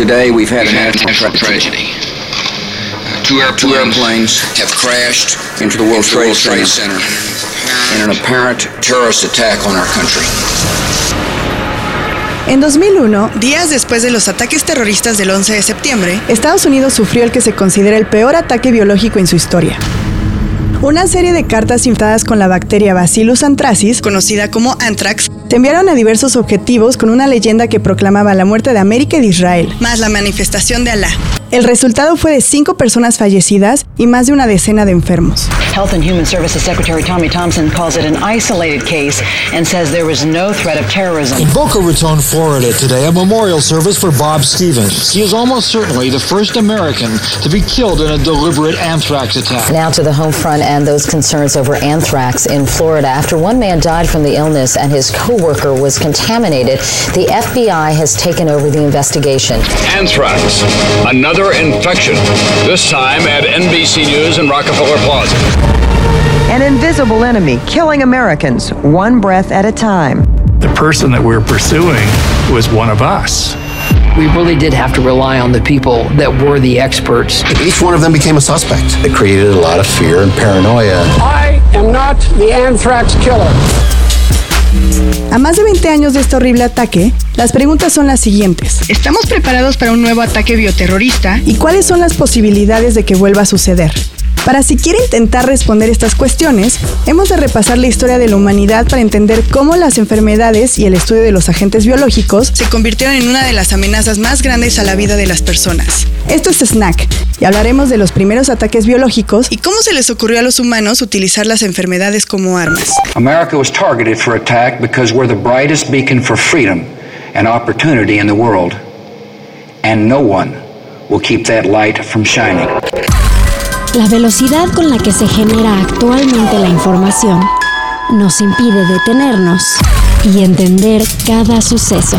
Today we've had a national tragedy. Two airplanes have crashed into the World Trade Center in an apparent terrorist attack on our country. En 2001, Días después de los ataques terroristas del 11 de septiembre, Estados Unidos sufrió el que se considera el peor ataque biológico en su historia. Una serie de cartas infectadas con la bacteria Bacillus anthracis conocida como anthrax, se enviaron a diversos objetivos con una leyenda que proclamaba la muerte de América y de Israel. más la manifestación de Alá. El resultado fue de cinco personas fallecidas y más de una decena de enfermos. Health and Human Services Secretary Tommy Thompson calls it an isolated case and says there was no threat of terrorism. In Boca Raton, Florida, today, a memorial service for Bob Stevens. He is almost certainly the first American to be killed in a deliberate anthrax attack. Now to the home front and those concerns over anthrax in Florida. After one man died from the illness and his coworker was contaminated, the FBI has taken over the investigation. Anthrax, another infection, this time at NBC News and Rockefeller Plaza. An invisible enemy killing Americans one breath at a time. the person that we're pursuing was one of us. We really did have to rely on the people that were the experts. Each one of them became a suspect. It created a lot of fear and paranoia. I am not the anthrax killer. A más de 20 años de este horrible ataque, las preguntas son las siguientes. ¿Estamos preparados para un nuevo ataque bioterrorista? ¿Y cuáles son las posibilidades de que vuelva a suceder? Para siquiera intentar responder estas cuestiones, hemos de repasar la historia de la humanidad para entender cómo las enfermedades y el estudio de los agentes biológicos Se convirtieron en una de las amenazas más grandes a la vida de las personas. Esto es Snack y hablaremos de los primeros ataques biológicos ¿Y cómo se les ocurrió a los humanos utilizar las enfermedades como armas? America was targeted for attack because we're the brightest beacon for freedom and opportunity in the world. And no one will keep that light from shining. La velocidad con la que se genera actualmente la información nos impide detenernos y entender cada suceso.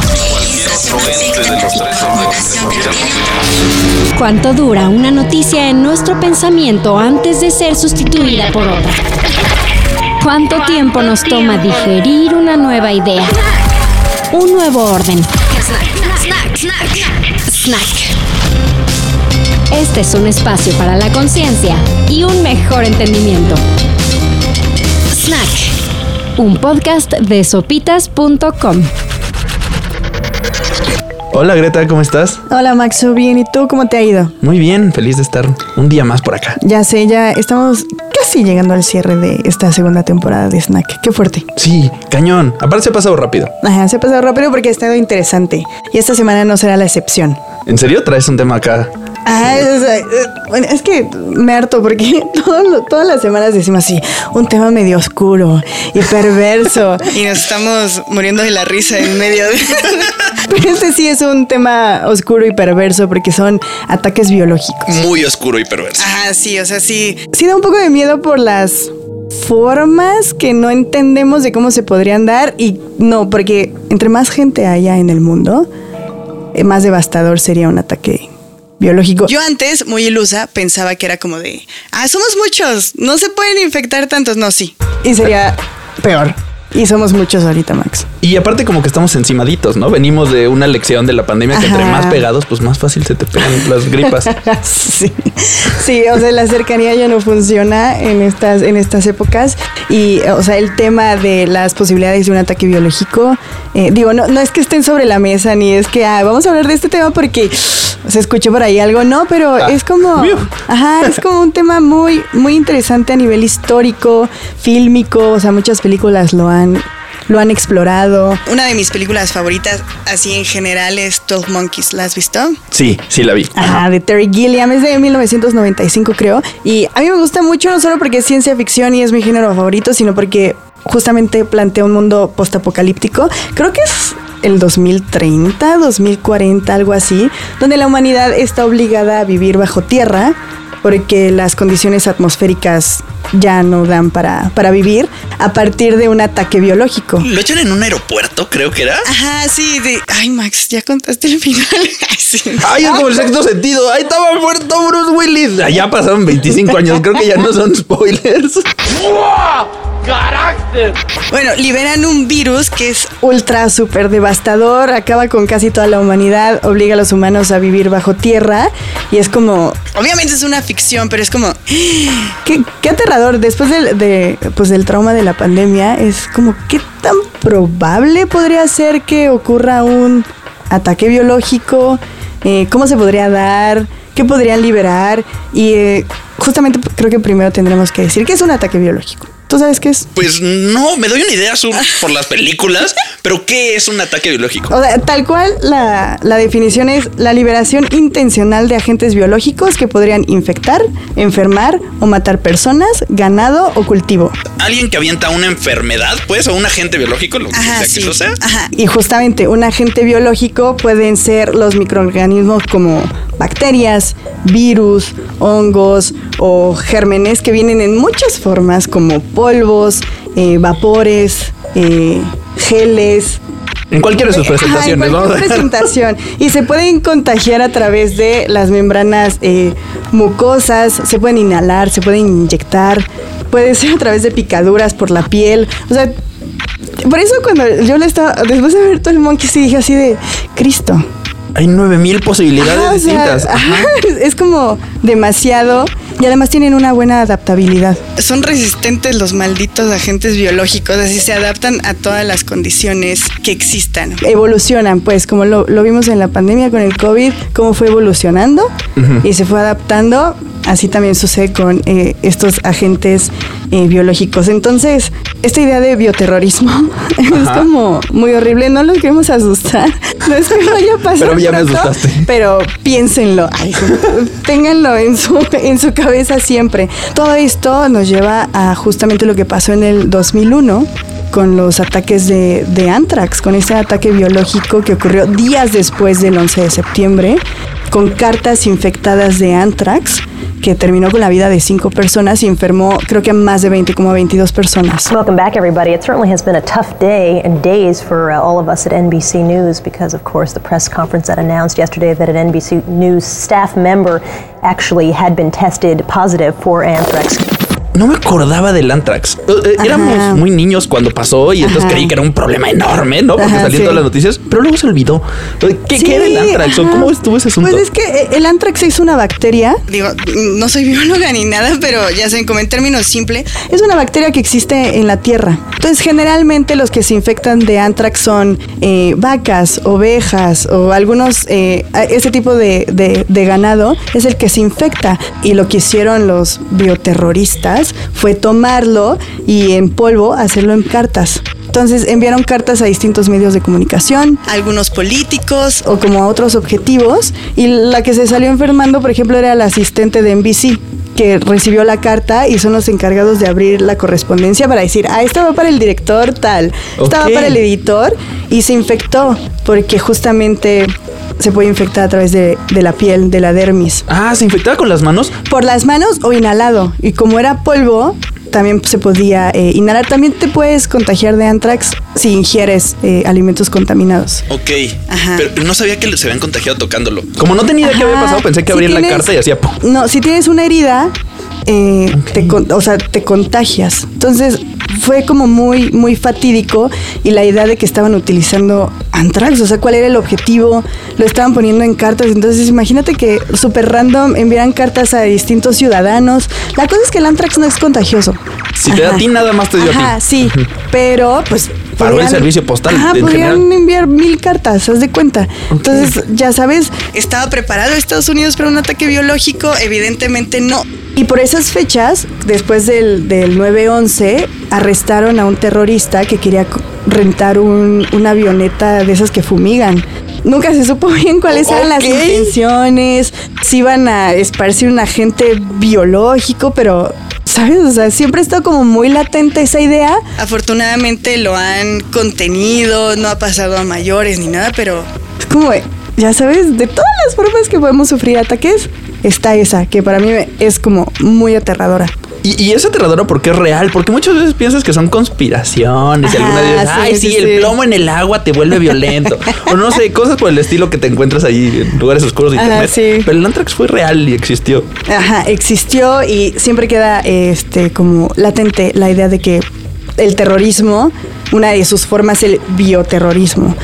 ¿Cuánto dura una noticia en nuestro pensamiento antes de ser sustituida por otra? ¿Cuánto tiempo nos toma digerir una nueva idea? Un nuevo orden. Snack. Este es un espacio para la conciencia y un mejor entendimiento. Snack. Un podcast de sopitas.com. Hola Greta, ¿cómo estás? Hola Maxo, bien, ¿y tú cómo te ha ido? Muy bien, feliz de estar un día más por acá. Ya sé, ya estamos casi llegando al cierre de esta segunda temporada de Snack. Qué fuerte. Sí, cañón. Aparte se ha pasado rápido. Ajá, se ha pasado rápido porque ha estado interesante. Y esta semana no será la excepción. ¿En serio traes un tema acá? Ah, o sea, eh, bueno, es que me harto porque todo todas las semanas decimos así, un tema medio oscuro y perverso. Y nos estamos muriendo de la risa en medio de... Pero este sí es un tema oscuro y perverso porque son ataques biológicos. Muy oscuro y perverso. Ajá, sí, o sea, sí. Sí da un poco de miedo por las formas que no entendemos de cómo se podrían dar y no, porque entre más gente haya en el mundo, eh, más devastador sería un ataque biológico. Yo antes, muy ilusa, pensaba que era como de, ah, somos muchos, no se pueden infectar tantos. No, sí. Y sería peor. Y somos muchos ahorita, Max. Y aparte como que estamos encimaditos, ¿no? Venimos de una lección de la pandemia que entre más pegados, pues más fácil se te pegan las gripas. sí. sí, o sea, la cercanía ya no funciona en estas, en estas épocas. Y, o sea, el tema de las posibilidades de un ataque biológico, eh, digo, no, no es que estén sobre la mesa, ni es que ah, vamos a hablar de este tema porque se escuchó por ahí algo, no, pero Ah. es como, ajá, es como un tema muy, muy interesante a nivel histórico, fílmico, o sea, muchas películas lo han, lo han explorado. Una de mis películas favoritas, así en general, es 12 Monkeys. ¿La has visto? Sí, sí la vi. Ajá, de Terry Gilliam, es de 1995 creo. Y a mí me gusta mucho no solo porque es ciencia ficción y es mi género favorito, sino porque justamente plantea un mundo postapocalíptico. Creo que es el 2030, 2040, algo así, donde la humanidad está obligada a vivir bajo tierra porque las condiciones atmosféricas ya no dan para, para vivir a partir de un ataque biológico. Lo echan en un aeropuerto, creo que era. Ajá, sí, de, ay Max, ya contaste el final. Sí. Ay, es como el sexto sentido. Ahí estaba muerto Bruce Willis. Ya pasaron 25 años. Creo que ya no son spoilers. ¡Carácter! Bueno, liberan un virus que es ultra súper devastador, acaba con casi toda la humanidad, obliga a los humanos a vivir bajo tierra y es como... Obviamente es una ficción, pero es como... Qué, qué Después del, de, pues, del trauma de la pandemia, es como qué tan probable podría ser que ocurra un ataque biológico, eh, cómo se podría dar, qué podrían liberar y eh, justamente creo que primero tendremos que decir que es un ataque biológico. ¿Tú sabes qué es? Pues no, me doy una idea sur por las películas, pero ¿qué es un ataque biológico? O sea, tal cual la, la, definición es la liberación intencional de agentes biológicos que podrían infectar, enfermar o matar personas, ganado o cultivo. Alguien que avienta una enfermedad, pues, o un agente biológico, lo que Ajá, sea sí. que eso sea. Ajá. Y justamente un agente biológico pueden ser los microorganismos como bacterias, virus, hongos o gérmenes que vienen en muchas formas como polvos, eh, vapores, eh, geles. En cualquiera de sus Ajá, en presentaciones, cualquier a presentación. Y se pueden contagiar a través de las membranas eh, mucosas, se pueden inhalar, se pueden inyectar, puede ser a través de picaduras por la piel. O sea, por eso cuando yo le estaba, después de ver todo el monkey, sí dije así de Cristo. Hay 9000 posibilidades Ajá, o sea, distintas. ajá, es como demasiado y además tienen una buena adaptabilidad. Son resistentes los malditos agentes biológicos, así se adaptan a todas las condiciones que existan. Evolucionan, pues, como lo, lo vimos en la pandemia con el COVID, cómo fue evolucionando y se fue adaptando. Así también sucede con eh, estos agentes eh, biológicos. Entonces, esta idea de bioterrorismo es como muy horrible. No los queremos asustar. No es que vaya a pasar. Pero ya me pronto, asustaste. Pero piénsenlo. Ay, ténganlo en su, en su cabeza siempre. Todo esto nos lleva a justamente lo que pasó en el 2001 con los ataques de, de Anthrax, con ese ataque biológico que ocurrió días después del 11 de septiembre, con cartas infectadas de Anthrax, que terminó con la vida de cinco personas y enfermó creo que a más de 20, como a 22 personas. Welcome back, everybody. It certainly has been a tough day and days for uh, all of us at NBC News because, of course, the press conference that announced yesterday that an NBC News staff member actually had been tested positive for anthrax. No me acordaba del Antrax. Eh, eh, Éramos muy niños cuando pasó y entonces Ajá. creí que era un problema enorme, ¿no? Porque Ajá, sí. todas las noticias, pero luego se olvidó. ¿Qué, Sí, qué era el Antrax? ¿O ajá. ¿Cómo estuvo ese asunto? Pues es que eh, el Anthrax es una bacteria. Digo, no soy bióloga ni nada, pero ya saben, como en términos simples, Es una bacteria que existe en la tierra. Entonces, generalmente los que se infectan de anthrax son eh, vacas, ovejas o algunos, eh, ese tipo de, de- de ganado es el que se infecta. Y lo que hicieron los bioterroristas fue tomarlo y en polvo hacerlo en cartas. Entonces enviaron cartas a distintos medios de comunicación. algunos políticos. O como a otros objetivos. Y la que se salió enfermando, por ejemplo, era la asistente de NBC que recibió la carta y son los encargados de abrir la correspondencia para decir, ah, esta va para el director tal, esta va Ok. para el editor y se infectó porque justamente se puede infectar a través de, de la piel, de la dermis. Ah, ¿se infectaba con las manos? Por las manos o inhalado. Y como era polvo, también se podía eh, inhalar. También te puedes contagiar de anthrax si ingieres eh, alimentos contaminados. Ok. Pero no sabía que se habían contagiado tocándolo. Como no tenía idea qué había Ajá. pasado, pensé que Si abría la carta y hacía. No, si tienes una herida, eh, te, con- o sea, te contagias. Entonces fue como muy, muy fatídico y la idea de que estaban utilizando anthrax, o sea, cuál era el objetivo, lo estaban poniendo en cartas. Entonces imagínate que súper random enviaran cartas a distintos ciudadanos. La cosa es que el anthrax no es contagioso. Si te da a ti, nada más te dio a ti. Ajá, sí, pero pues... Paró el servicio postal, Ajá, en podrían general. enviar mil cartas, haz de cuenta. Entonces, ya sabes, ¿Estaba preparado Estados Unidos para un ataque biológico? Evidentemente no. Y por esas fechas, después del, del 9-11, arrestaron a un terrorista que quería rentar un- una avioneta de esas que fumigan. Nunca se supo bien cuáles eran las intenciones, si iban a esparcir un agente biológico, pero, ¿sabes? O sea, siempre está como muy latente esa idea. Afortunadamente lo han contenido, no ha pasado a mayores ni nada, pero Es como, ya sabes, de todas las formas que podemos sufrir ataques, está esa, que para mí es como muy aterradora. Y, y es aterradora porque es real, porque muchas veces piensas que son conspiraciones. y Ajá, veces, sí, ay, sí, el plomo en el agua te vuelve violento. o no sé, cosas por el estilo que te encuentras ahí en lugares oscuros de Ajá, internet. sí. Pero el Antrax fue real y existió. Ajá, existió y siempre queda este como latente la idea de que el terrorismo, una de sus formas el bioterrorismo.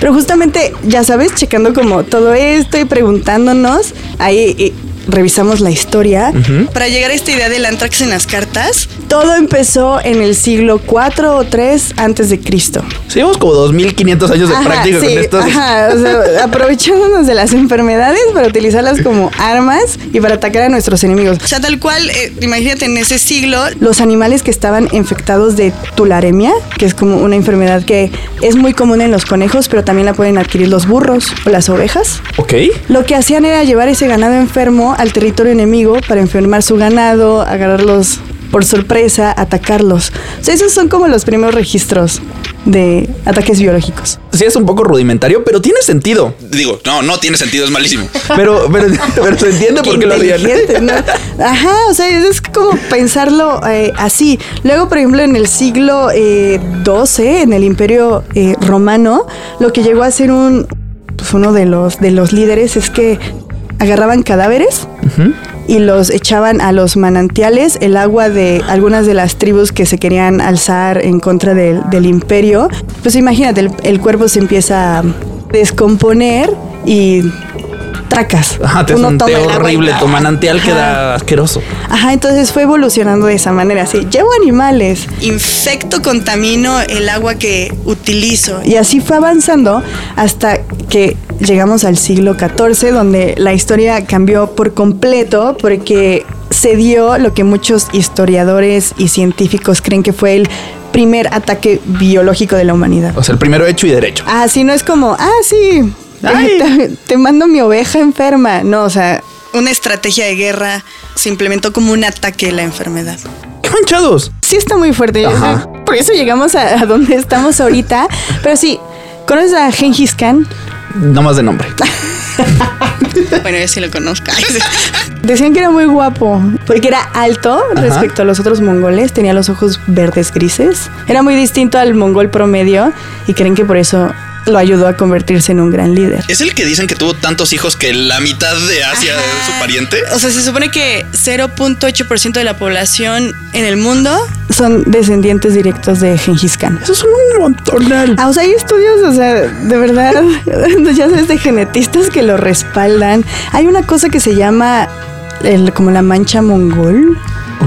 Pero justamente, ya sabes, checando como todo esto y preguntándonos, ahí revisamos la historia. Para llegar a esta idea del antrax en las cartas, Todo empezó en el siglo 4 o 3 antes de Cristo. Seguimos como 2500 años de Ajá, práctica sí, con esto. ajá, o sea, aprovechándonos de las enfermedades para utilizarlas como armas y para atacar a nuestros enemigos. o sea, tal cual, eh, imagínate en ese siglo, Los animales que estaban infectados de tularemia, que es como una enfermedad que es muy común en los conejos, pero también la pueden adquirir los burros o las ovejas. Ok. Lo que hacían era llevar ese ganado enfermo al territorio enemigo para enfermar su ganado, agarrarlos por sorpresa, atacarlos. O sea, esos son como los primeros registros de ataques biológicos. Sí, es un poco rudimentario, pero tiene sentido. Digo, no, no tiene sentido, es malísimo. Pero, pero, pero se entiende por qué lo harían. ¿no? Ajá, o sea, es como pensarlo eh, así. Luego, por ejemplo, en el siglo eh, XII, en el Imperio eh, Romano, lo que llegó a ser un, pues, uno de los, de los líderes es que agarraban cadáveres y los echaban a los manantiales, el agua de algunas de las tribus que se querían alzar en contra del, del imperio. Pues imagínate, el, el cuerpo se empieza a descomponer y tracas. Ajá, te Uno toma horrible. Tu manantial Ajá. queda asqueroso. Ajá, entonces fue evolucionando de esa manera, así, llevo animales. infecto, contamino el agua que utilizo. Y así fue avanzando hasta que llegamos al siglo XIV, donde la historia cambió por completo porque se dio lo que muchos historiadores y científicos creen que fue el primer ataque biológico de la humanidad. O sea, el primero hecho y derecho. Ah, sí, no es como, ah, sí, te, te mando mi oveja enferma. No, o sea, Una estrategia de guerra se implementó como un ataque a la enfermedad. ¡Qué manchados! sí está muy fuerte. Ajá. Por eso llegamos a, a donde estamos ahorita. Pero sí, ¿conoces a Gengis Khan? No más de nombre. Bueno, yo sí lo conozco. Decían que era muy guapo, porque era alto respecto a los otros mongoles, tenía los ojos verdes grises, era muy distinto al mongol promedio y creen que por eso lo ayudó a convertirse en un gran líder. ¿Es el que dicen que tuvo tantos hijos que la mitad de Asia es su pariente? O sea, se supone que 0.8% de la población en el mundo Son descendientes directos de Gengis Khan. Eso es un montonal. Ah, o sea, hay estudios, o sea, de verdad, ya sabes, de genetistas que lo respaldan. Hay una cosa que se llama el, como la mancha mongol.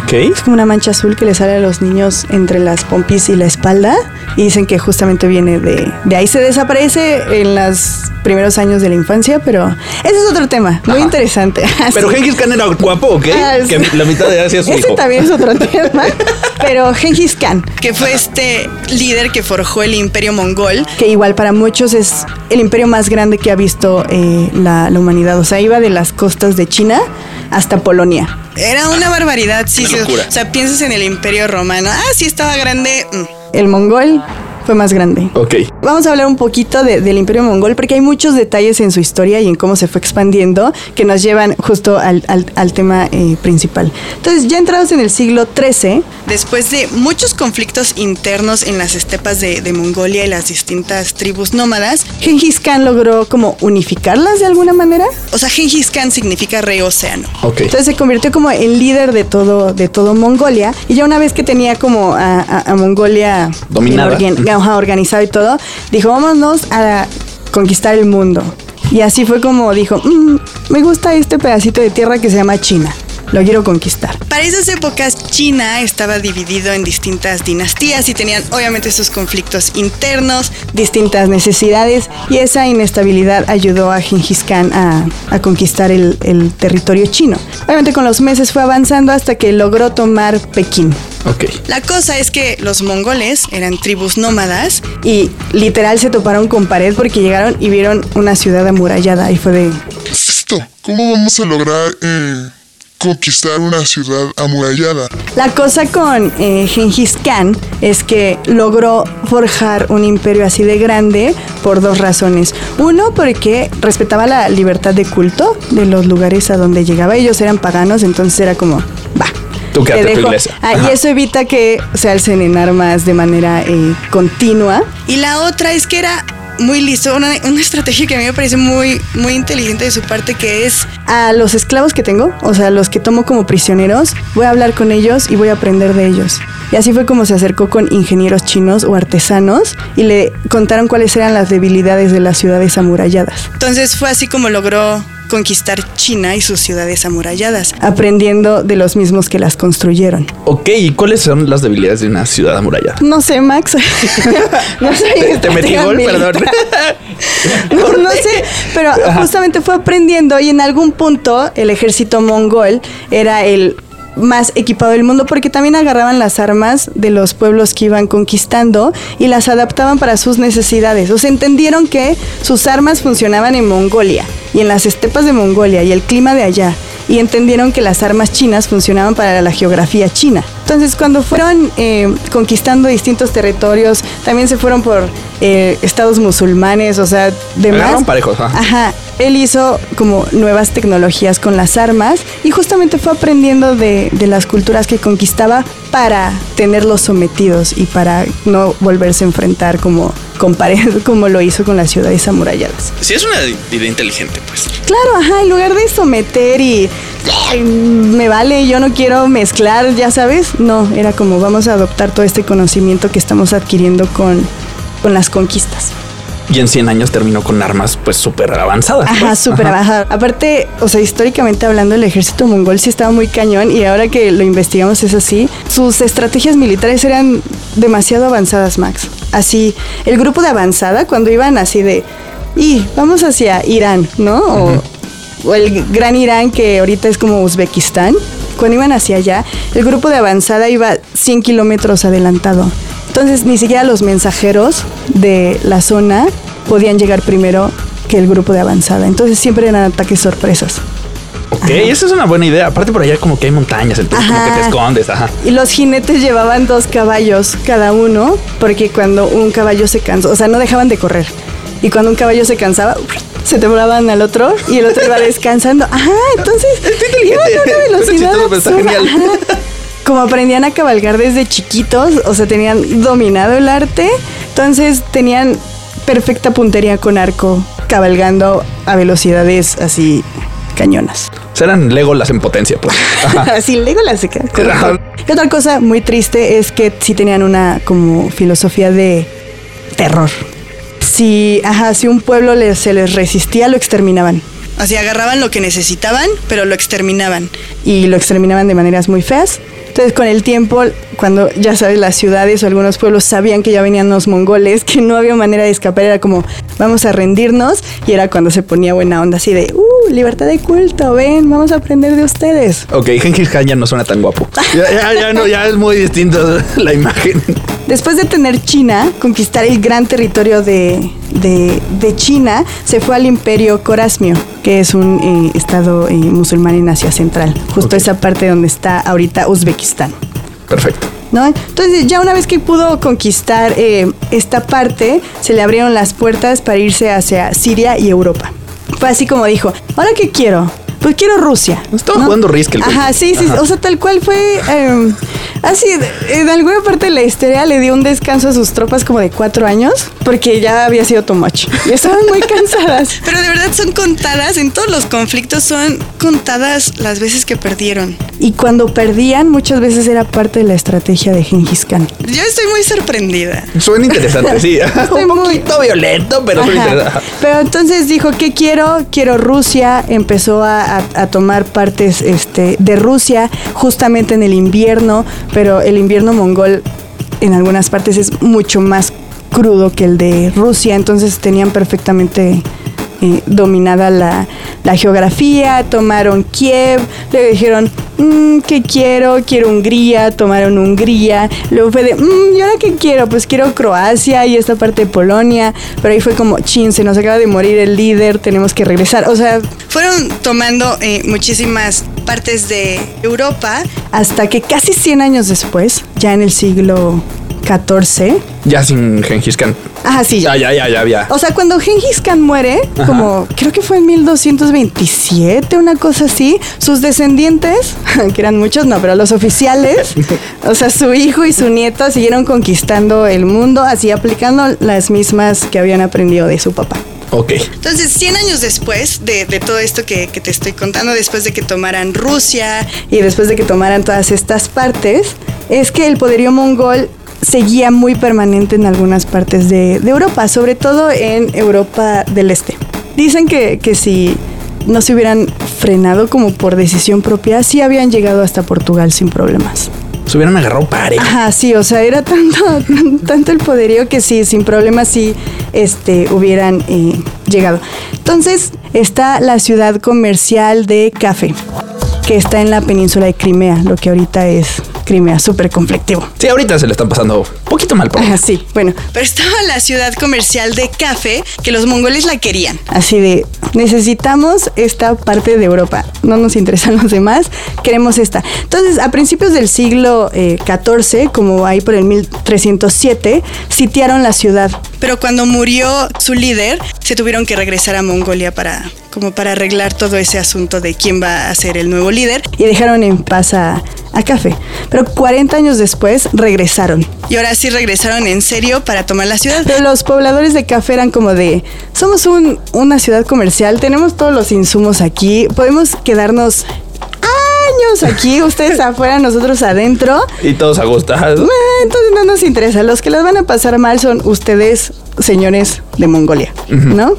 Ok. Es como una mancha azul que le sale a los niños entre las pompis y la espalda. Y dicen que justamente viene de, de ahí. Se desaparece en los primeros años de la infancia, pero ese es otro tema. Muy Ajá. interesante. Pero Sí. Gengis Khan era guapo, ¿ok? Ah. Que la mitad de Asia es su Ese hijo. también es otro tema. Pero Gengis Khan, que fue este líder que forjó el imperio mongol. que igual para muchos es el imperio más grande que ha visto eh, la, la humanidad. O sea, iba de las costas de China hasta Polonia. Era una barbaridad, sí. Una sí. locura. O sea, piensas en el imperio romano. Ah, sí estaba grande. mm. El mongol fue más grande. Ok. Vamos a hablar un poquito de- del Imperio Mongol porque hay muchos detalles en su historia y en cómo se fue expandiendo que nos llevan justo al, al- al tema eh, principal. Entonces, ya entrados en el siglo XIII, Después de muchos conflictos internos en las estepas de, de Mongolia y las distintas tribus nómadas, Gengis Khan logró como unificarlas de alguna manera. o sea, Gengis Khan significa rey océano. Ok. Entonces se convirtió como el líder de todo, de todo Mongolia. Y ya una vez que tenía como a, a- a Mongolia Dominada. Ajá, organizado y todo, dijo, vámonos a conquistar el mundo. Y así fue como dijo, "Mm, me gusta este pedacito de tierra que se llama China. Lo quiero conquistar. Para esas épocas, China estaba dividido en distintas dinastías y tenían obviamente sus conflictos internos. Distintas necesidades y esa inestabilidad ayudó a Gengis Khan a, a conquistar el, el territorio chino. Obviamente con los meses fue avanzando hasta que logró tomar Pekín. Ok. La cosa es que los mongoles eran tribus nómadas Y literal se toparon con pared porque llegaron y vieron una ciudad amurallada y fue de... ¿Qué es esto? ¿Cómo vamos a lograr eh, conquistar una ciudad amurallada? La cosa con eh, Gengis Khan es que logró forjar un imperio así de grande por dos razones. Uno, porque respetaba la libertad de culto de los lugares a donde llegaba. Ellos eran paganos, entonces era como. Tú quédate te en tu dejo. iglesia. Ah, y eso evita que se alcen en armas de manera eh, continua. Y la otra es que era muy listo, una, una estrategia que a mí me parece muy, muy inteligente de su parte, que es A los esclavos que tengo, o sea, los que tomo como prisioneros, voy a hablar con ellos y voy a aprender de ellos. Y así fue como se acercó con ingenieros chinos o artesanos y le contaron cuáles eran las debilidades de las ciudades amuralladas. Entonces fue así como logró conquistar China y sus ciudades amuralladas. aprendiendo de los mismos que las construyeron. Ok, ¿y cuáles son las debilidades de una ciudad amurallada? No sé, Max. no soy Te- te metí gol, perdón. No, no sé, pero justamente fue aprendiendo y en algún punto el ejército mongol era el más equipado del mundo porque también agarraban las armas de los pueblos que iban conquistando y las adaptaban para sus necesidades. O sea, entendieron que sus armas funcionaban en Mongolia y en las estepas de Mongolia y el clima de allá. Y entendieron que las armas chinas funcionaban para la geografía china. Entonces, cuando fueron eh, conquistando distintos territorios, también se fueron por eh, estados musulmanes, o sea, demás. Parejos, ajá. Ajá, él hizo como nuevas tecnologías con las armas y justamente fue aprendiendo de, de las culturas que conquistaba para tenerlos sometidos y para no volverse a enfrentar como, con pared, como lo hizo con las ciudades amuralladas. Sí, es una idea inteligente, pues. Claro, ajá, en lugar de someter y "Ay, me vale, yo no quiero mezclar, ya sabes, no, era como vamos a adoptar todo este conocimiento que estamos adquiriendo con, con las conquistas. Y en 100 años terminó con armas pues súper avanzadas. Ajá, pues. súper Ajá. bajada. Aparte, o sea, históricamente hablando, el ejército mongol sí estaba muy cañón y ahora que lo investigamos es así. Sus estrategias militares eran demasiado avanzadas, Max. Así, el grupo de avanzada, cuando iban así de, y vamos hacia Irán, ¿no? O, o el gran Irán que ahorita es como Uzbekistán. Cuando iban hacia allá, el grupo de avanzada iba 100 kilómetros adelantado. Entonces, ni siquiera los mensajeros de la zona podían llegar primero que el grupo de avanzada. Entonces, siempre eran ataques sorpresas. Ok, esa es una buena idea. Aparte por allá como que hay montañas, entonces como que te Ajá. escondes, ajá. Y los jinetes llevaban dos caballos cada uno, porque cuando un caballo se cansó, o sea, no dejaban de correr. Y cuando un caballo se cansaba, se tembraban al otro y el otro iba descansando. Ajá, entonces iban a una velocidad chistoso, pero está absurda. genial. Ajá. Como aprendían a cabalgar desde chiquitos, o sea, tenían dominado el arte, entonces tenían perfecta puntería con arco, cabalgando a velocidades así cañonas. Serán Legolas en potencia, pues. Ajá. Así Lego la seca. Ajá. Y otra cosa muy triste es que sí tenían una como filosofía de terror. Si, ajá, si un pueblo les- se les resistía, lo exterminaban. Así agarraban lo que necesitaban, pero lo exterminaban. Y lo exterminaban de maneras muy feas. Entonces, con el tiempo, cuando ya sabes, las ciudades o algunos pueblos sabían que ya venían los mongoles, que no había manera de escapar, era como, vamos a rendirnos. Y era cuando se ponía buena onda, así de, uh, libertad de culto, ven, vamos a aprender de ustedes. Ok, Genghis Khan ya no suena tan guapo. Ya, ya, ya no, ya es muy distinto la imagen. Después de tener China, conquistar el gran territorio de, de- de China, se fue al imperio Corasmio, que es un eh, estado eh, musulmán en Asia Central, justo esa parte donde está ahorita Uzbekistán. Perfecto. ¿no? Entonces, ya una vez que pudo conquistar eh, esta parte, se le abrieron las puertas para irse hacia Siria y Europa. Fue así como dijo, ¿ahora qué quiero? Pues quiero Rusia. Estaba jugando Risk el. Ajá, sí, sí, Ajá. o sea, tal cual fue eh, así, en alguna parte de la historia le dio un descanso a sus tropas como de cuatro años, porque ya había sido too much. Y estaban muy cansadas. Pero de verdad son contadas, en todos los conflictos son contadas las veces que perdieron. Y cuando perdían, muchas veces era parte de la estrategia de Gengis Khan. Yo estoy muy sorprendida. Suena interesante, sí. Estoy Un muy- poquito violento, pero suena Ajá. interesante. Pero entonces dijo, ¿qué quiero? Quiero Rusia. Empezó a, a- a tomar partes este, de Rusia justamente en el invierno, pero el invierno mongol en algunas partes es mucho más crudo que el de Rusia, entonces tenían perfectamente eh, dominada la, geografía, tomaron Kiev, le dijeron, "Mm, ¿qué quiero? Quiero Hungría, tomaron Hungría, luego fue de, "Mm, ¿y ahora qué quiero? Pues quiero Croacia y esta parte de Polonia, pero ahí fue como, chin, se nos acaba de morir el líder, tenemos que regresar, o sea, Fueron tomando eh, muchísimas partes de Europa. hasta que casi 100 años después, ya en el siglo 14. Ya sin Gengis Khan. Ajá, sí. Ya, ya, ya, ya, ya. O sea, cuando Gengis Khan muere, Ajá. como creo que fue en 1227, una cosa así, sus descendientes, que eran muchos, no, pero los oficiales, o sea, su hijo y su nieto siguieron conquistando el mundo, así aplicando las mismas que habían aprendido de su papá. Ok. Entonces, 100 años después de, de todo esto que, que te estoy contando, después de que tomaran Rusia, Y después de que tomaran todas estas partes, es que el poderío mongol seguía muy permanente en algunas partes de, de Europa, sobre todo en Europa del Este. Dicen que, que si no se hubieran frenado como por decisión propia, sí habían llegado hasta Portugal sin problemas. Se hubieran agarrado pareja. Ajá, sí, o sea, era tanto, tanto el poderío que sí, sin problemas sí este, hubieran eh, llegado. Entonces está la ciudad comercial de Café, que está en la península de Crimea, lo que ahorita es Crimea, súper conflictivo. Sí, ahorita se le están pasando un poquito mal por Ajá, sí, bueno, pero estaba la ciudad comercial de Café, que los mongoles la querían. así de, necesitamos esta parte de Europa, no nos interesan los demás, queremos esta. Entonces, a principios del siglo eh, XIV, como ahí por el 1307, sitiaron la ciudad. Pero cuando murió su líder, se tuvieron que regresar a Mongolia para como para arreglar todo ese asunto de quién va a ser el nuevo líder. y dejaron en paz a, Café. Pero 40 años después regresaron. Y ahora sí regresaron en serio para tomar la ciudad. Pero los pobladores de Café eran como de, somos un- una ciudad comercial, tenemos todos los insumos aquí, podemos quedarnos años aquí, ustedes afuera, nosotros adentro. Y todos agostados. Eh, Entonces no nos interesa, los que las van a pasar mal son ustedes, señores de Mongolia, ¿no?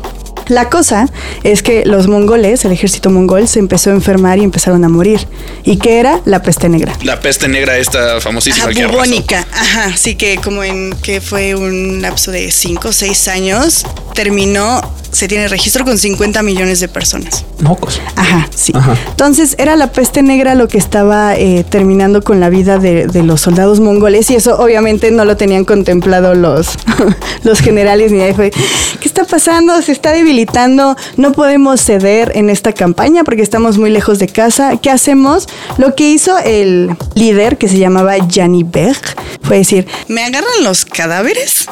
La cosa es que los mongoles, el ejército mongol, se empezó a enfermar y empezaron a morir. ¿Y qué era? La peste negra. La peste negra esta famosísima Ajá, bubónica. Ajá, así que como en que fue un lapso de 5 o 6 años, terminó, se tiene registro con 50 millones de personas. Mocos. Ajá, sí. Ajá. Entonces era la peste negra lo que estaba eh, terminando con la vida de, de los soldados mongoles y eso obviamente no lo tenían contemplado los, los generales ni nadie fue, ¿qué está pasando? Se está debilitando, no podemos ceder en esta campaña porque estamos muy lejos de casa. ¿Qué hacemos? Lo que hizo el líder que se llamaba Jani Beg fue decir, Me agarran los cadáveres,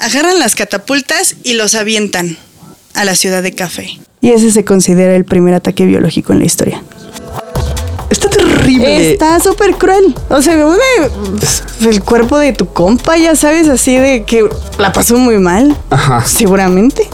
agarran las catapultas y los avientan a la ciudad de Café. y ese se considera el primer ataque biológico en la historia. Está terrible. Está súper cruel. O sea, uno de- el cuerpo de tu compa, ya sabes, así de que la pasó muy mal. Ajá. Seguramente.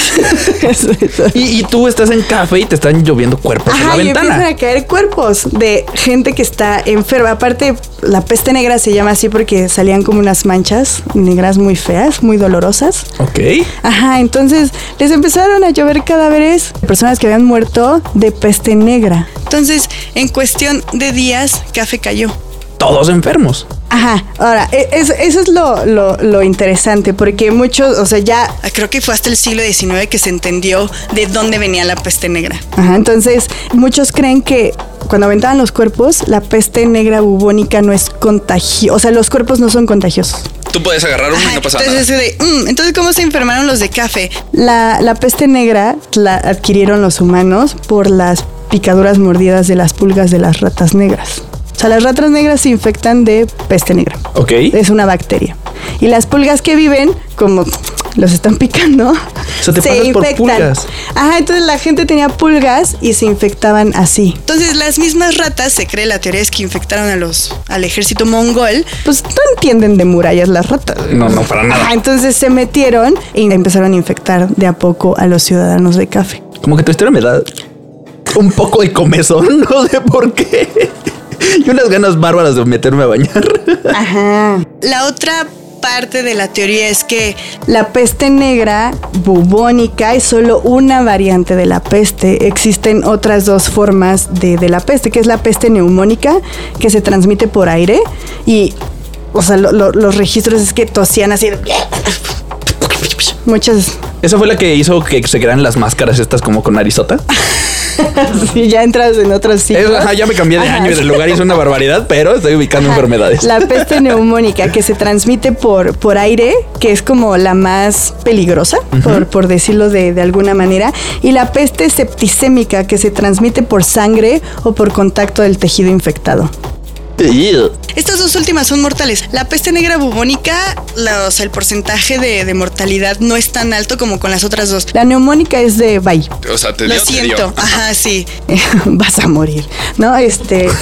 Y, y tú estás en café y te están lloviendo cuerpos en la Ajá, y ventana. empiezan a caer cuerpos de gente que está enferma. Aparte, la peste negra se llama así porque salían como unas manchas negras muy feas, muy dolorosas. Ok. Ajá, entonces les empezaron a llover cadáveres de personas que habían muerto de peste negra. Entonces, en cuestión de días, Café cayó. Todos enfermos. Ajá, ahora, e- es- eso es lo, lo- lo interesante, porque muchos, o sea, ya, Creo que fue hasta el siglo XIX que se entendió de dónde venía la peste negra. ajá, entonces muchos creen que cuando aventaban los cuerpos, la peste negra bubónica no es contagiosa, o sea, los cuerpos no son contagiosos. Tú puedes agarrar uno y no pasa nada. Entonces, ese de, "Mm, entonces, ¿cómo se enfermaron los de Café? La, la peste negra la adquirieron los humanos por las picaduras mordidas de las pulgas de las ratas negras. O sea, las ratas negras se infectan de peste negra. Ok. Es una bacteria. Y las pulgas que viven, como los están picando, sea, te pasas por pulgas. Ajá, entonces la gente tenía pulgas y se infectaban así. Entonces, las mismas ratas, se cree, la teoría es que infectaron a los, al ejército mongol. Pues no entienden de murallas las ratas. No, no, para nada. Ajá, entonces se metieron y empezaron a infectar de a poco a los ciudadanos de café. Como que tu historia me da un poco de comezón, no sé por qué. Y unas ganas bárbaras de meterme a bañar. Ajá. La otra parte de la teoría es que La peste negra bubónica es solo una variante de la peste. Existen otras dos formas de, de la peste, que es la peste neumónica, que se transmite por aire. Y, o sea, lo- lo- los registros es que tosían así. Muchas. Esa fue la que hizo que se crearan las máscaras estas como con narizota. Sí, ya entras en. Es- ajá, ya me cambié de Ajá, año y de lugar y es una barbaridad, pero estoy ubicando enfermedades. La peste neumónica que se transmite por, por aire, que es como la más peligrosa, por, por decirlo de, de alguna manera. Y la peste septicémica que se transmite por sangre o por contacto del tejido infectado. Estas dos últimas son mortales. La peste negra bubónica, los, el porcentaje de, de mortalidad no es tan alto como con las otras dos. La neumónica es de bye. O sea, te Lo dio, te dio. siento. Ajá, sí. Vas a morir, ¿no? Este.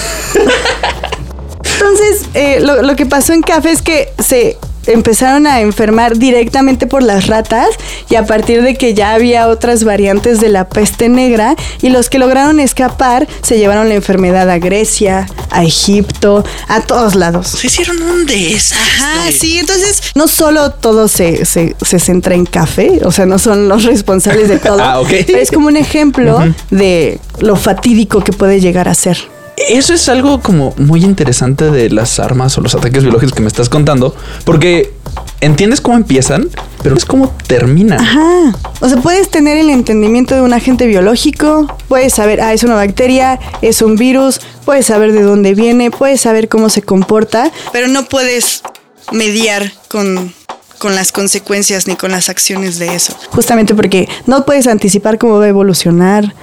Entonces, eh, lo, lo que pasó en Café es que se empezaron a enfermar directamente por las ratas y a partir de que ya había otras variantes de la peste negra y los que lograron escapar se llevaron la enfermedad a Grecia, a Egipto, a todos lados. Se hicieron un desastre. Ajá, sí, entonces No solo todo se, se, se centra en café, o sea, no son los responsables de todo, Ah, pero es como un ejemplo de lo fatídico que puede llegar a ser. Eso es algo como muy interesante de las armas o los ataques biológicos que me estás contando, porque entiendes cómo empiezan, pero no es cómo terminan. Ajá. O sea, puedes tener el entendimiento de un agente biológico, puedes saber, ah, es una bacteria, es un virus, puedes saber de dónde viene, puedes saber cómo se comporta. pero no puedes mediar con, con las consecuencias ni con las acciones de eso. Justamente porque no puedes anticipar cómo va a evolucionar.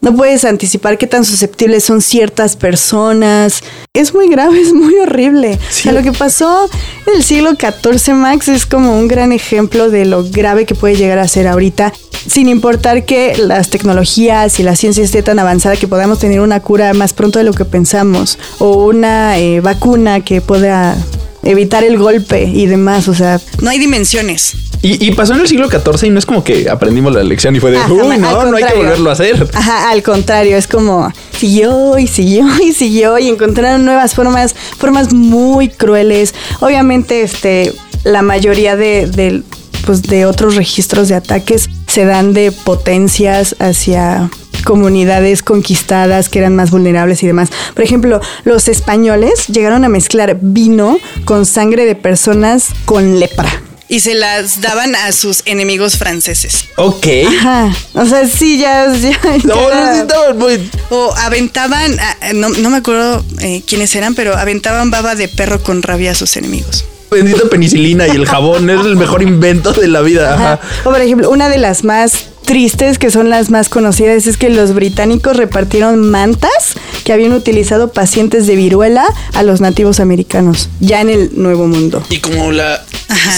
No puedes anticipar qué tan susceptibles son ciertas personas. Es muy grave, es muy horrible. O sea, lo que pasó en el siglo XIV, Max, es como un gran ejemplo de lo grave que puede llegar a ser ahorita, sin importar que las tecnologías y la ciencia esté tan avanzada que podamos tener una cura más pronto de lo que pensamos, o una eh, vacuna que pueda evitar el golpe y demás. O sea, No hay dimensiones. Y, y pasó en el siglo XIV y no es como que aprendimos la lección y fue de, uy, no, no hay que volverlo a hacer. Ajá, al contrario, es como siguió y siguió y siguió y encontraron nuevas formas, formas muy crueles. Obviamente, este, la mayoría de, de, pues, de otros registros de ataques se dan de potencias hacia comunidades conquistadas que eran más vulnerables y demás. Por ejemplo, los españoles llegaron a mezclar vino con sangre de personas con lepra. Y se las daban a sus enemigos franceses. Ok. Ajá. O sea, sí, ya. ya- No, ya- no, estaba muy- O aventaban, ah, no, no me acuerdo eh, quiénes eran, pero aventaban baba de perro con rabia a sus enemigos. Bendita penicilina y el jabón es el mejor invento de la vida. Ajá. O por ejemplo, una de las más tristes, que son las más conocidas, es que los británicos repartieron mantas que habían utilizado pacientes de viruela a los nativos americanos, ya en el Nuevo Mundo. Y como la,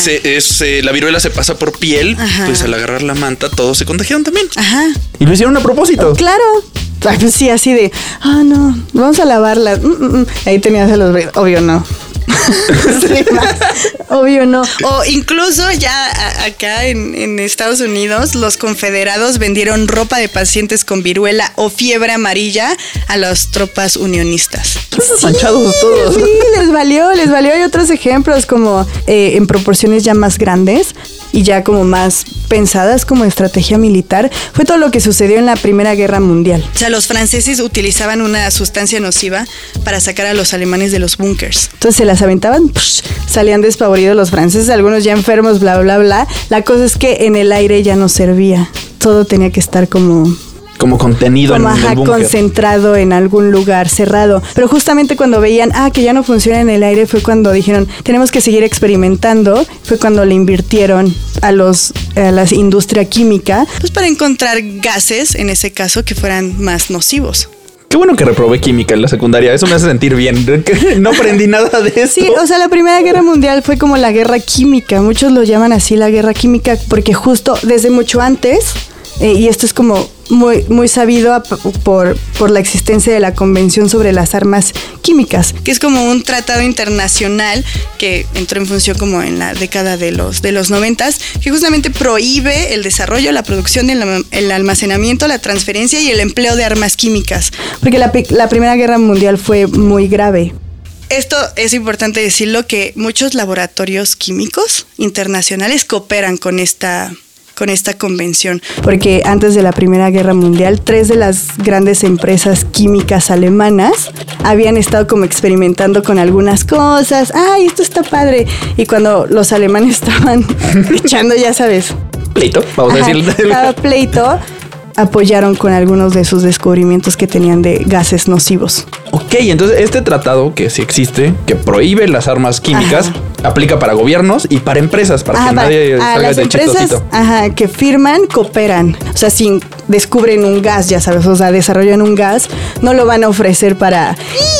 se- es, eh, la viruela se pasa por piel, Ajá. pues al agarrar la manta todos se contagiaron también. Ajá. Y lo hicieron a propósito. Claro. Pues sí, así de, ah, no, vamos a lavarlas. Mm, mm, mm. Ahí tenías a los obvio no. Sí, obvio no. O incluso ya acá en, en Estados Unidos, los confederados vendieron ropa de pacientes con viruela o fiebre amarilla a las tropas unionistas. Manchados todos. Sí, les valió, les valió. Hay otros ejemplos como eh, en proporciones ya más grandes y ya como más pensadas como estrategia militar. Fue todo lo que sucedió en la Primera Guerra Mundial. O sea, los franceses utilizaban una sustancia nociva para sacar a los alemanes de los búnkers. Entonces se las aventaban, salían despavoridos los franceses, algunos ya enfermos, bla, bla, bla. La cosa es que en el aire ya no servía. Todo tenía que estar como Como contenido como en ajá, el concentrado en algún lugar cerrado. Pero justamente cuando veían, ah, que ya no funciona en el aire, fue cuando dijeron, tenemos que seguir experimentando. Fue cuando le invirtieron a los a la industria química. Pues para encontrar gases, en ese caso, que fueran más nocivos. Qué bueno que reprobé química en la secundaria. Eso me hace sentir bien. No aprendí nada de esto. Sí, o sea, la Primera Guerra Mundial fue como la guerra química. Muchos lo llaman así la guerra química porque justo desde mucho antes, eh, y esto es como muy, muy sabido por, por la existencia de la Convención sobre las Armas Químicas. que es como un tratado internacional que entró en función como en la década de los de los noventas, que justamente prohíbe el desarrollo, la producción, el, el almacenamiento, la transferencia y el empleo de armas químicas. Porque la, la Primera Guerra Mundial fue muy grave. Esto es importante decirlo que muchos laboratorios químicos internacionales cooperan con esta con esta convención. Porque antes de la Primera Guerra Mundial, tres de las grandes empresas químicas alemanas habían estado como experimentando con algunas cosas. ¡Ay, esto está padre! Y cuando los alemanes estaban echando, ya sabes, Pleito, vamos a decir. cada pleito, apoyaron con algunos de sus descubrimientos que tenían de gases nocivos. Ok, entonces este tratado que sí existe, que prohíbe las armas químicas, aplica para gobiernos y para empresas, para Ajá, que nadie a salga las de empresas chistosito. ajá, que firman cooperan. O sea, si descubren un gas, ya sabes, o sea, desarrollan un gas, no lo van a ofrecer para,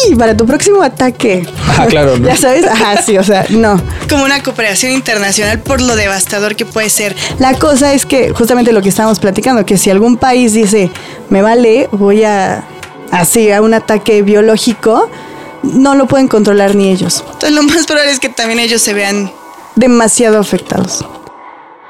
¡Ih! para tu próximo ataque. Ajá, claro, ¿no? ya sabes, ajá, sí, o sea, no. Como una cooperación internacional por lo devastador que puede ser. La cosa es que justamente lo que estábamos platicando, que si algún país dice, me vale, voy a así a un ataque biológico, no lo pueden controlar ni ellos. Entonces lo más probable es que también ellos se vean Demasiado afectados.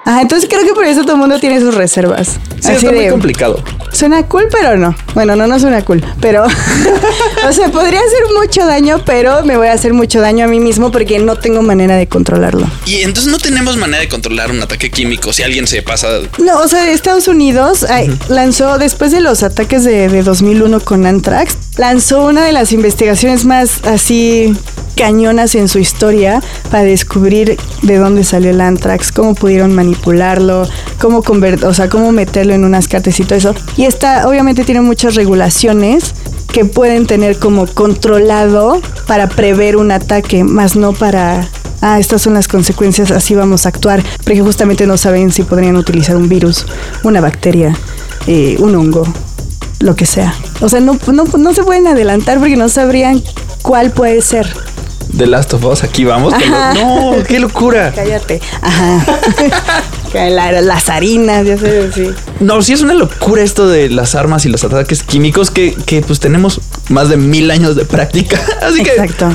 Ajá, entonces creo que por eso todo el mundo tiene sus reservas. Sí, está muy complicado. Suena cool, pero no. Bueno, no, no suena cool. Pero, o sea, podría hacer mucho daño, pero me voy a hacer mucho daño a mí mismo porque no tengo manera de controlarlo. Y entonces no tenemos manera de controlar un ataque químico si alguien se pasa. No, o sea, Estados Unidos lanzó, después de los ataques de, de 2001 con Anthrax, lanzó una de las investigaciones más así cañonas en su historia para descubrir de dónde salió el Anthrax, cómo pudieron manipularlo, cómo convert o sea, cómo meterlo en unas cartas y todo eso. Y esta obviamente tiene muchas regulaciones que pueden tener como controlado para prever un ataque, más no para ah, estas son las consecuencias, así vamos a actuar, porque justamente no saben si podrían utilizar un virus, una bacteria, eh, un hongo, lo que sea. O sea, no, no, no se pueden adelantar porque no sabrían cuál puede ser. The Last of Us, aquí vamos. lo- No, qué locura. Cállate. Ajá. La- las harinas, ya sé, sí. No, sí es una locura esto de las armas y los ataques químicos que, que pues tenemos más de mil años de práctica. Así que Exacto.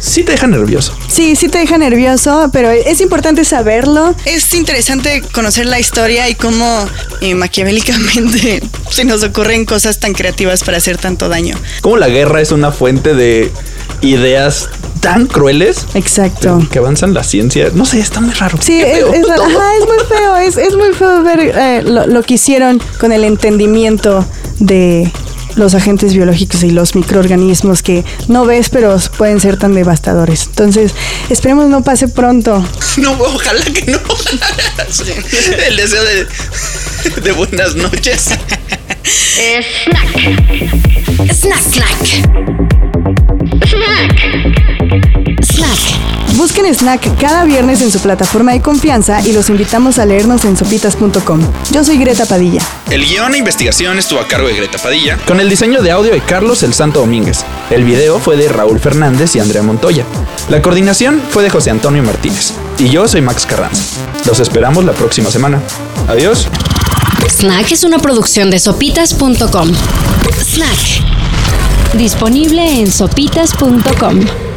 sí te deja nervioso. Sí, sí te deja nervioso, pero es importante saberlo. Es interesante conocer la historia y cómo eh, maquiavélicamente se nos ocurren cosas tan creativas para hacer tanto daño. Como la guerra es una fuente de ideas tan crueles Exacto. que avanzan la ciencia. No sé, está muy raro. Sí, es, feo es- todo. ajá, es muy feo, es, es muy feo ver eh, lo, lo que hicieron con el entendimiento de los agentes biológicos y los microorganismos que no ves, pero pueden ser tan devastadores. Entonces, esperemos no pase pronto. No, ojalá que no. El deseo de, de buenas noches. Snack. Snack, snack. Snack. Snack. Busquen Snack cada viernes en su plataforma de confianza y los invitamos a leernos en sopitas.com. Yo soy Greta Padilla. El guion e investigación estuvo a cargo de Greta Padilla. Con el diseño de audio de Carlos El Santo Domínguez. El video fue de Raúl Fernández y Andrea Montoya. La coordinación fue de José Antonio Martínez. Y yo soy Max Carranza. Los esperamos la próxima semana. Adiós. Snack es una producción de sopitas.com. Snack. Disponible en sopitas.com.